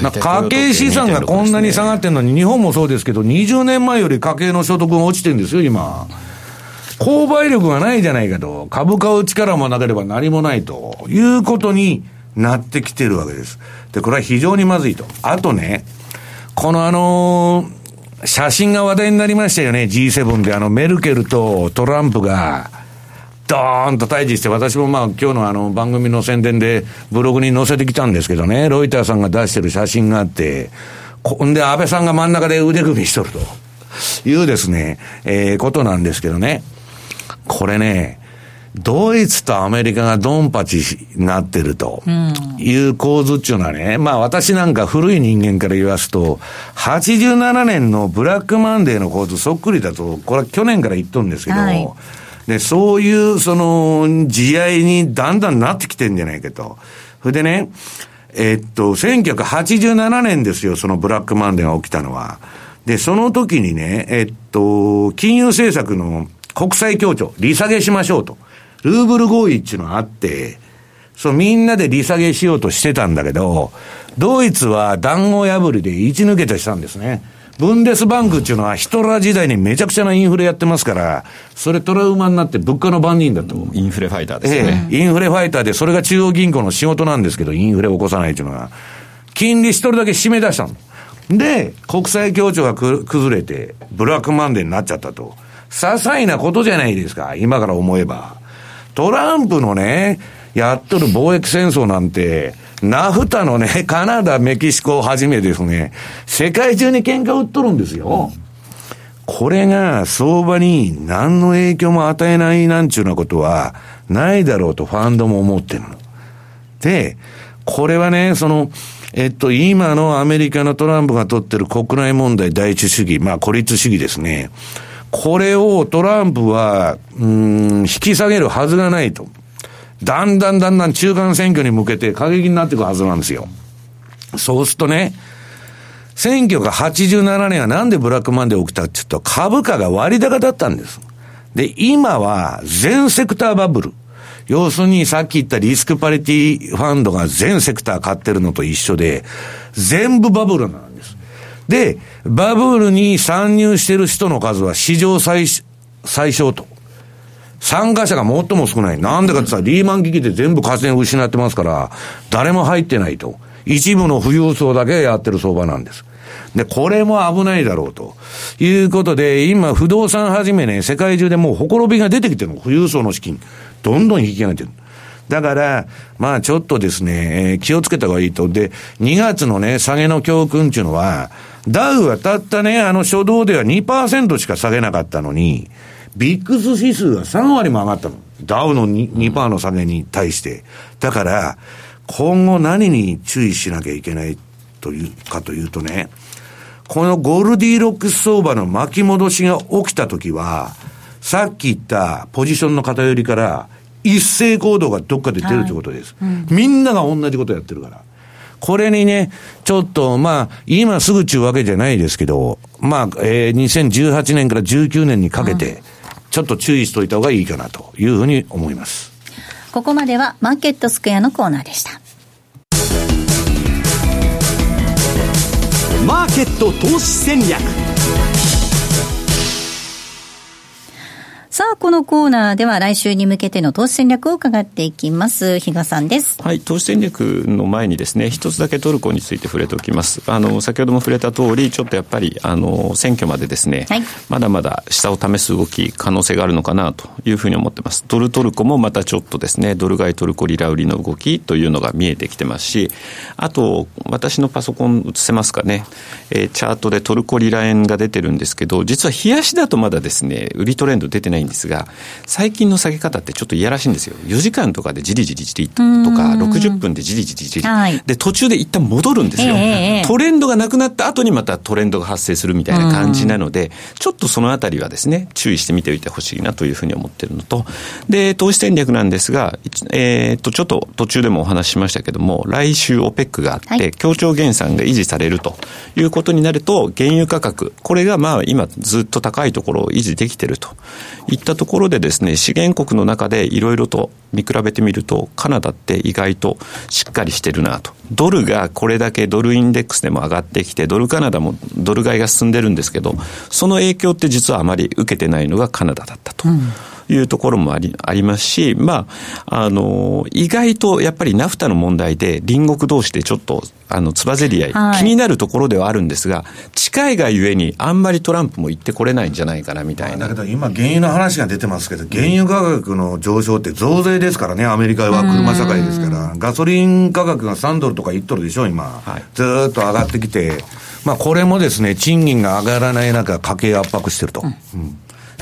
Speaker 2: な家計資産がこんなに下がってるのに、日本もそうですけど、20年前より家計の所得が落ちてるんですよ、今。購買力がないじゃないかと。株買う力もなければ何もないということになってきてるわけです。で、これは非常にまずいと。あとね、このあのー写真が話題になりましたよね、G7 で。あの、メルケルとトランプが、ドーンと対峙して、私もまあ今日のあの番組の宣伝でブログに載せてきたんですけどね、ロイターさんが出してる写真があって、こんで安倍さんが真ん中で腕組みしとるというですね、えーことなんですけどね。これね、ドイツとアメリカがドンパチになってるという構図っていうのはね、まあ私なんか古い人間から言わすと、87年のブラックマンデーの構図そっくりだと、これは去年から言っとるんですけど、
Speaker 4: はい
Speaker 2: で、そういう、その、地合いにだんだんなってきてんじゃないかと。それでね、えっと、1987年ですよ、そのブラックマンデーが起きたのは。で、その時にね、えっと、金融政策の国際協調、利下げしましょうと。ルーブル合意っていうのがあって、そう、みんなで利下げしようとしてたんだけど、ドイツは談合破りで一抜けてしたんですね。ブンデスバンクっていうのはヒトラー時代にめちゃくちゃなインフレやってますから、それトラウマになって物価の番人だと。
Speaker 3: インフレファイターですよね、
Speaker 2: ええ、インフレファイターで、それが中央銀行の仕事なんですけど、インフレを起こさないっていうのが、金利一人だけ締め出したの。で、国際協調がく崩れて、ブラックマンデーになっちゃったと。些細なことじゃないですか、今から思えば。トランプのね、やっとる貿易戦争なんて、ナフタのね、<laughs> カナダ、メキシコをはじめですね、世界中に喧嘩売っとるんですよ。これが相場に何の影響も与えないなんちゅうなことはないだろうとファンドも思ってるの。で、これはね、その、えっと、今のアメリカのトランプが取ってる国内問題第一主義、まあ孤立主義ですね。これをトランプは、うん、引き下げるはずがないと。だんだんだんだん中間選挙に向けて過激になっていくはずなんですよ。そうするとね、選挙が87年はなんでブラックマンデー起きたって言うと株価が割高だったんです。で、今は全セクターバブル。要するにさっき言ったリスクパリティファンドが全セクター買ってるのと一緒で、全部バブルなんで。バブルに参入してる人の数は史上最、最小と。参加者が最も少ない。なんでかってさ、リーマン危機で全部金を失ってますから、誰も入ってないと。一部の富裕層だけやってる相場なんです。で、これも危ないだろうと。いうことで、今、不動産はじめね、世界中でもうほころびが出てきてるの。富裕層の資金。どんどん引き上げてる。だから、まあちょっとですね、えー、気をつけた方がいいと。で、2月のね、下げの教訓っていうのは、ダウはたったね、あの初動では2%しか下げなかったのに、ビックス指数は3割も上がったの。ダウの 2%, 2の下げに対して。だから、今後何に注意しなきゃいけないというかというとね、このゴールディロックス相場の巻き戻しが起きたときは、さっき言ったポジションの偏りから、一斉行動がどっかで出るということです、はいうん。みんなが同じことやってるから。これにね、ちょっと、まあ、今すぐちゅうわけじゃないですけど、まあ、えー、2018年から19年にかけて、ちょっと注意しといた方がいいかなというふうに思います。
Speaker 4: ここまではマーケットスクエアのコーナーでした。
Speaker 1: マーケット投資戦略
Speaker 4: さあ、このコーナーでは来週に向けての投資戦略を伺っていきます。比嘉さんです。
Speaker 3: はい、投資戦略の前にですね、一つだけトルコについて触れておきます。あの、先ほども触れた通り、ちょっとやっぱり、あの、選挙までですね、はい、まだまだ下を試す動き、可能性があるのかなというふうに思ってます。ドルトルコもまたちょっとですね、ドル買いトルコリラ売りの動きというのが見えてきてますし、あと、私のパソコン映せますかね、えー、チャートでトルコリラ円が出てるんですけど、実は冷やしだとまだですね、売りトレンド出てないんですが、最近の下げ方ってちょっといやらしいんですよ。4時間とかでじりじりじりとか、60分でじりじりじり、はい、で、途中で一旦戻るんですよ、えー、トレンドがなくなった後にまたトレンドが発生するみたいな感じなので、ちょっとそのあたりはですね、注意してみておいてほしいなというふうに思ってるのと、で、投資戦略なんですが、えー、っと、ちょっと途中でもお話ししましたけども、来週 OPEC があって、はい、協調減産が維持されるということになると、原油価格、これがまあ今ずっと高いところを維持できてるといったところでですね、資源国の中でいろいろと見比べてみると、カナダって意外としっかりしてるなと。ドルがこれだけドルインデックスでも上がってきて、ドルカナダもドル買いが進んでるんですけど、その影響って実はあまり受けてないのがカナダだったと。うんいうところもありありますし、まあ、あの、意外とやっぱりナフタの問題で隣国同士でちょっと、あの、つばぜり合い、はい、気になるところではあるんですが、近いがゆえにあんまりトランプも言ってこれないんじゃないかなみたいな。
Speaker 2: だけど今原油の話が出てますけど、原油価格の上昇って増税ですからね、アメリカは車社会ですから、ガソリン価格が3ドルとか1ドルでしょ、今。はい、ずっと上がってきて、まあこれもですね、賃金が上がらない中、家計圧迫してると。うん。うん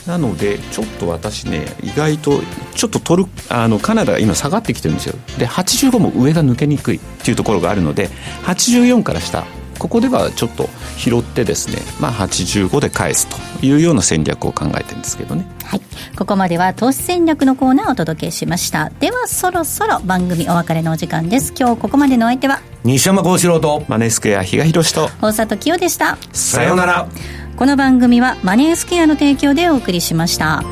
Speaker 3: なのでちょっと私ね意外とちょっとトルあのカナダが今下がってきてるんですよ。で85も上が抜けにくいっていうところがあるので84から下。ここではちょっと拾ってですね、まあ、85で返すというような戦略を考えてるんですけどね。
Speaker 4: はい。ここまでは投資戦略のコーナーをお届けしました。ではそろそろ番組お別れのお時間です。今日ここまでのお相手は
Speaker 2: 西山幸四郎と
Speaker 3: マネースクエア比嘉宏と
Speaker 4: 大里清でした。
Speaker 2: さようなら
Speaker 4: この番組はマネースケアの提供でお送りしました。